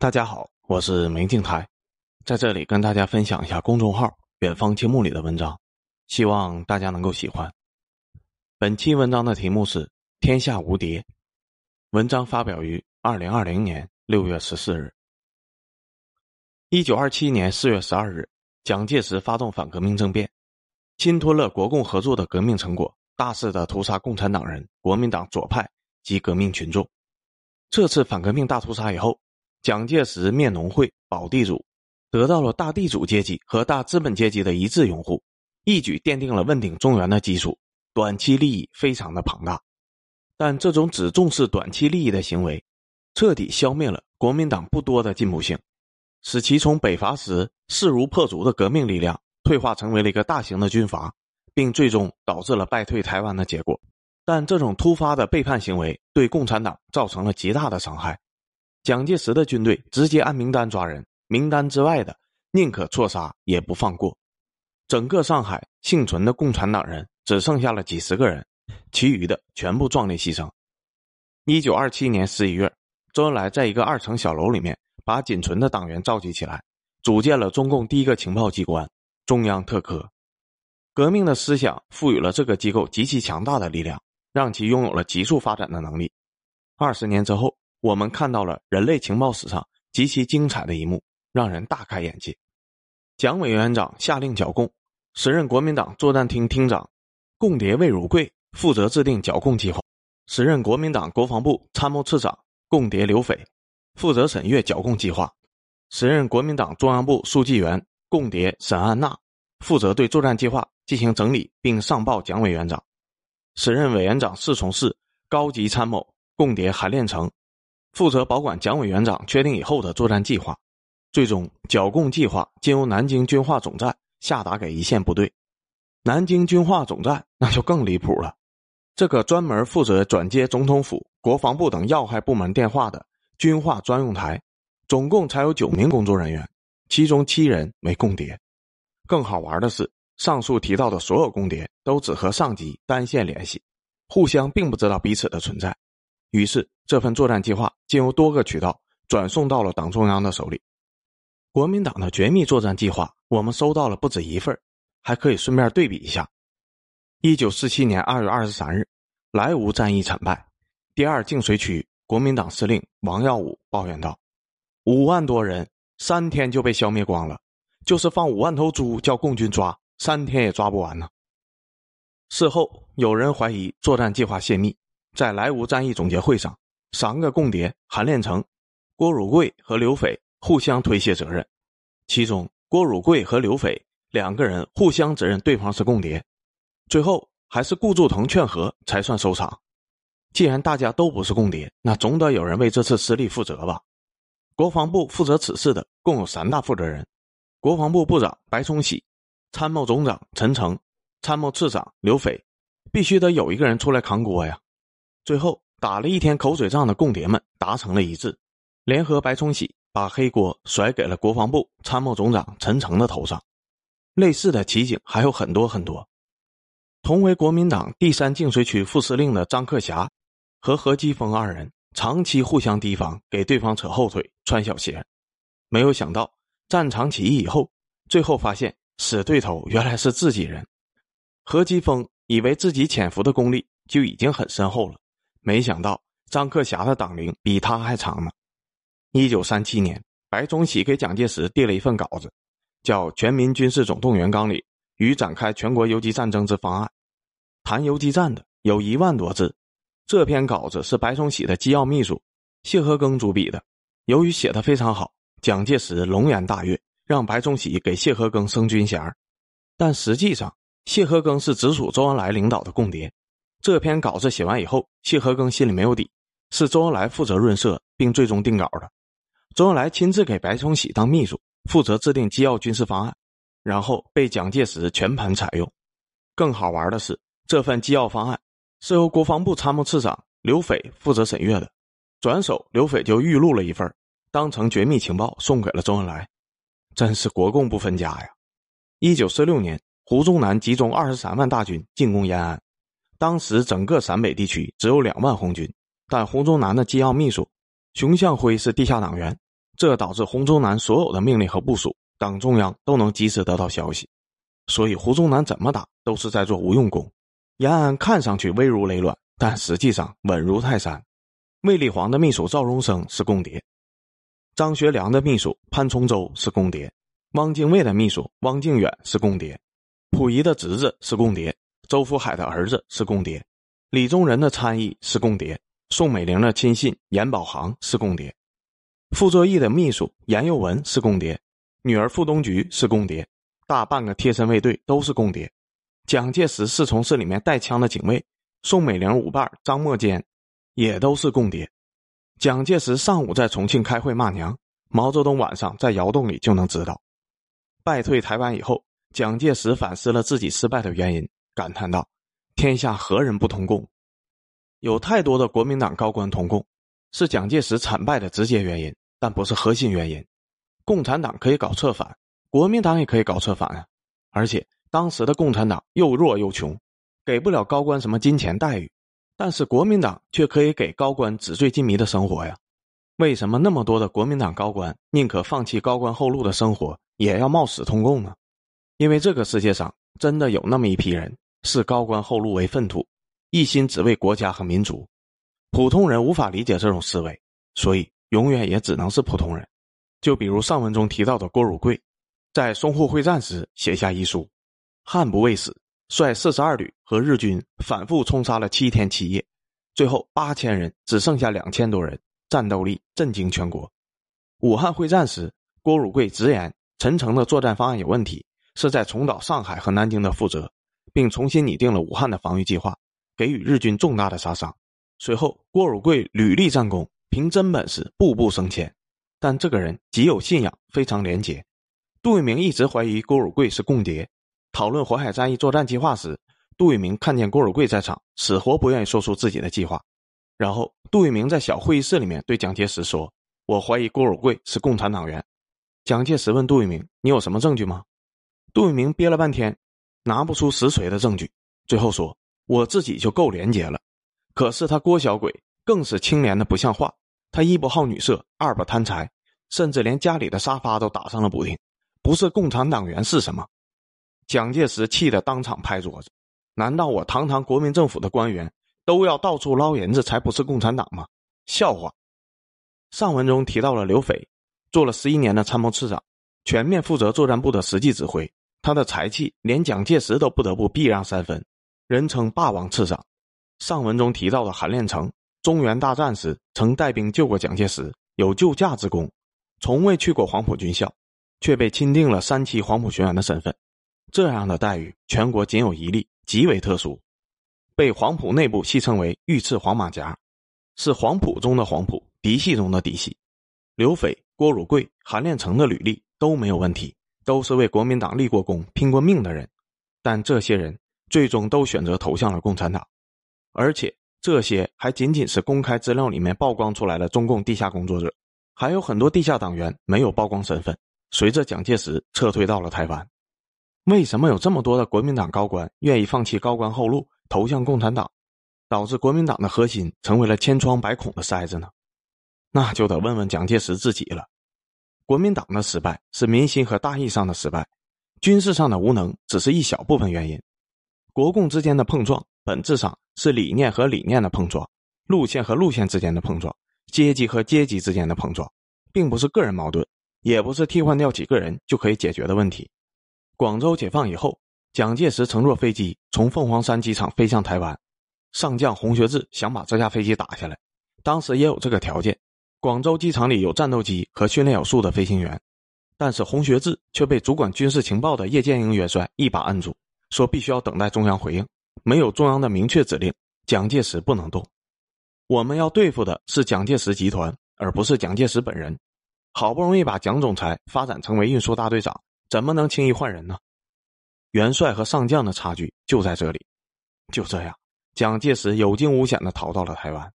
大家好，我是明镜台，在这里跟大家分享一下公众号“远方青木”里的文章，希望大家能够喜欢。本期文章的题目是“天下无敌”，文章发表于二零二零年六月十四日。一九二七年四月十二日，蒋介石发动反革命政变，侵吞了国共合作的革命成果，大肆的屠杀共产党人、国民党左派及革命群众。这次反革命大屠杀以后，蒋介石灭农会、保地主，得到了大地主阶级和大资本阶级的一致拥护，一举奠定了问鼎中原的基础。短期利益非常的庞大，但这种只重视短期利益的行为，彻底消灭了国民党不多的进步性，使其从北伐时势如破竹的革命力量，退化成为了一个大型的军阀，并最终导致了败退台湾的结果。但这种突发的背叛行为对共产党造成了极大的伤害。蒋介石的军队直接按名单抓人，名单之外的宁可错杀也不放过。整个上海幸存的共产党人只剩下了几十个人，其余的全部壮烈牺牲。一九二七年十一月，周恩来在一个二层小楼里面把仅存的党员召集起来，组建了中共第一个情报机关——中央特科。革命的思想赋予了这个机构极其强大的力量。让其拥有了急速发展的能力。二十年之后，我们看到了人类情报史上极其精彩的一幕，让人大开眼界。蒋委员长下令剿共，时任国民党作战厅厅长共谍魏汝贵负责制定剿共计划，时任国民党国防部参谋次长共谍刘斐负责审阅剿共计划，时任国民党中央部书记员共谍沈安娜负责对作战计划进行整理并上报蒋委员长。时任委员长侍从室高级参谋共谍韩练成，负责保管蒋委员长确定以后的作战计划。最终，剿共计划经由南京军化总站下达给一线部队。南京军化总站那就更离谱了，这个专门负责转接总统府、国防部等要害部门电话的军化专用台，总共才有九名工作人员，其中七人为共谍。更好玩的是。上述提到的所有共谍都只和上级单线联系，互相并不知道彼此的存在。于是，这份作战计划经由多个渠道转送到了党中央的手里。国民党的绝密作战计划，我们收到了不止一份，还可以顺便对比一下。一九四七年二月二十三日，莱芜战役惨败，第二净水区国民党司令王耀武抱怨道：“五万多人，三天就被消灭光了，就是放五万头猪叫共军抓。”三天也抓不完呢。事后有人怀疑作战计划泄密，在莱芜战役总结会上，三个共谍韩练成、郭汝瑰和刘斐互相推卸责任。其中，郭汝瑰和刘斐两个人互相指认对方是共谍，最后还是顾祝同劝和才算收场。既然大家都不是共谍，那总得有人为这次失利负责吧？国防部负责此事的共有三大负责人：国防部部长白崇禧。参谋总长陈诚、参谋次长刘斐，必须得有一个人出来扛锅呀。最后打了一天口水仗的共谍们达成了一致，联合白崇禧把黑锅甩给了国防部参谋总长陈诚的头上。类似的奇景还有很多很多。同为国民党第三净水区副司令的张克侠和何基峰二人长期互相提防，给对方扯后腿、穿小鞋。没有想到战场起义以后，最后发现。死对头原来是自己人，何基峰以为自己潜伏的功力就已经很深厚了，没想到张克侠的党龄比他还长呢。一九三七年，白崇禧给蒋介石递了一份稿子，叫《全民军事总动员纲领与展开全国游击战争之方案》，谈游击战的有一万多字。这篇稿子是白崇禧的机要秘书谢和庚主笔的，由于写的非常好，蒋介石龙颜大悦。让白崇禧给谢和庚升军衔，但实际上谢和庚是直属周恩来领导的共谍。这篇稿子写完以后，谢和庚心里没有底，是周恩来负责润色并最终定稿的。周恩来亲自给白崇禧当秘书，负责制定机要军事方案，然后被蒋介石全盘采用。更好玩的是，这份机要方案是由国防部参谋次长刘斐负责审阅的，转手刘斐就预录了一份，当成绝密情报送给了周恩来。真是国共不分家呀！一九四六年，胡宗南集中二十三万大军进攻延安。当时整个陕北地区只有两万红军，但胡宗南的机要秘书熊向晖是地下党员，这导致胡宗南所有的命令和部署，党中央都能及时得到消息。所以胡宗南怎么打都是在做无用功。延安看上去危如累卵，但实际上稳如泰山。卫立煌的秘书赵荣生是共谍，张学良的秘书潘崇洲是共谍，汪精卫的秘书汪靖远是共谍，溥仪的侄子是共谍，周福海的儿子是共谍，李宗仁的参议是共谍，宋美龄的亲信严宝行是共谍，傅作义的秘书严幼文是共谍，女儿傅冬菊是共谍，大半个贴身卫队都是共谍。蒋介石侍从室里面带枪的警卫，宋美龄舞伴张默坚。也都是共谍。蒋介石上午在重庆开会骂娘，毛泽东晚上在窑洞里就能知道。败退台湾以后，蒋介石反思了自己失败的原因，感叹道：“天下何人不通共？有太多的国民党高官通共，是蒋介石惨败的直接原因，但不是核心原因。共产党可以搞策反，国民党也可以搞策反啊！而且当时的共产党又弱又穷，给不了高官什么金钱待遇。”但是国民党却可以给高官纸醉金迷的生活呀？为什么那么多的国民党高官宁可放弃高官厚禄的生活，也要冒死通共呢？因为这个世界上真的有那么一批人视高官厚禄为粪土，一心只为国家和民族。普通人无法理解这种思维，所以永远也只能是普通人。就比如上文中提到的郭汝瑰，在淞沪会战时写下遗书：“悍不畏死。”率四十二旅和日军反复冲杀了七天七夜，最后八千人只剩下两千多人，战斗力震惊全国。武汉会战时，郭汝瑰直言陈诚的作战方案有问题，是在重蹈上海和南京的覆辙，并重新拟定了武汉的防御计划，给予日军重大的杀伤。随后，郭汝贵屡立战功，凭真本事步步升迁。但这个人极有信仰，非常廉洁。杜聿明一直怀疑郭汝贵是共谍。讨论淮海战役作战计划时，杜聿明看见郭汝贵在场，死活不愿意说出自己的计划。然后，杜聿明在小会议室里面对蒋介石说：“我怀疑郭汝贵是共产党员。”蒋介石问杜聿明：“你有什么证据吗？”杜聿明憋了半天，拿不出实锤的证据，最后说：“我自己就够廉洁了，可是他郭小鬼更是清廉的不像话。他一不好女色，二不贪财，甚至连家里的沙发都打上了补丁。不是共产党员是什么？”蒋介石气得当场拍桌子：“难道我堂堂国民政府的官员都要到处捞银子才不是共产党吗？笑话！”上文中提到了刘斐，做了十一年的参谋次长，全面负责作战部的实际指挥。他的才气连蒋介石都不得不避让三分，人称“霸王次长”。上文中提到的韩练成，中原大战时曾带兵救过蒋介石，有救驾之功，从未去过黄埔军校，却被钦定了三期黄埔学员的身份。这样的待遇，全国仅有一例，极为特殊，被黄埔内部戏称为“御赐黄马甲”，是黄埔中的黄埔，嫡系中的嫡系。刘斐、郭汝瑰、韩练成的履历都没有问题，都是为国民党立过功、拼过命的人，但这些人最终都选择投向了共产党，而且这些还仅仅是公开资料里面曝光出来的中共地下工作者，还有很多地下党员没有曝光身份，随着蒋介石撤退到了台湾。为什么有这么多的国民党高官愿意放弃高官厚禄投向共产党，导致国民党的核心成为了千疮百孔的筛子呢？那就得问问蒋介石自己了。国民党的失败是民心和大义上的失败，军事上的无能只是一小部分原因。国共之间的碰撞本质上是理念和理念的碰撞，路线和路线之间的碰撞，阶级和阶级之间的碰撞，并不是个人矛盾，也不是替换掉几个人就可以解决的问题。广州解放以后，蒋介石乘坐飞机从凤凰山机场飞向台湾，上将洪学智想把这架飞机打下来。当时也有这个条件，广州机场里有战斗机和训练有素的飞行员，但是洪学智却被主管军事情报的叶剑英元帅一把按住，说必须要等待中央回应，没有中央的明确指令，蒋介石不能动。我们要对付的是蒋介石集团，而不是蒋介石本人。好不容易把蒋总裁发展成为运输大队长。怎么能轻易换人呢？元帅和上将的差距就在这里。就这样，蒋介石有惊无险的逃到了台湾。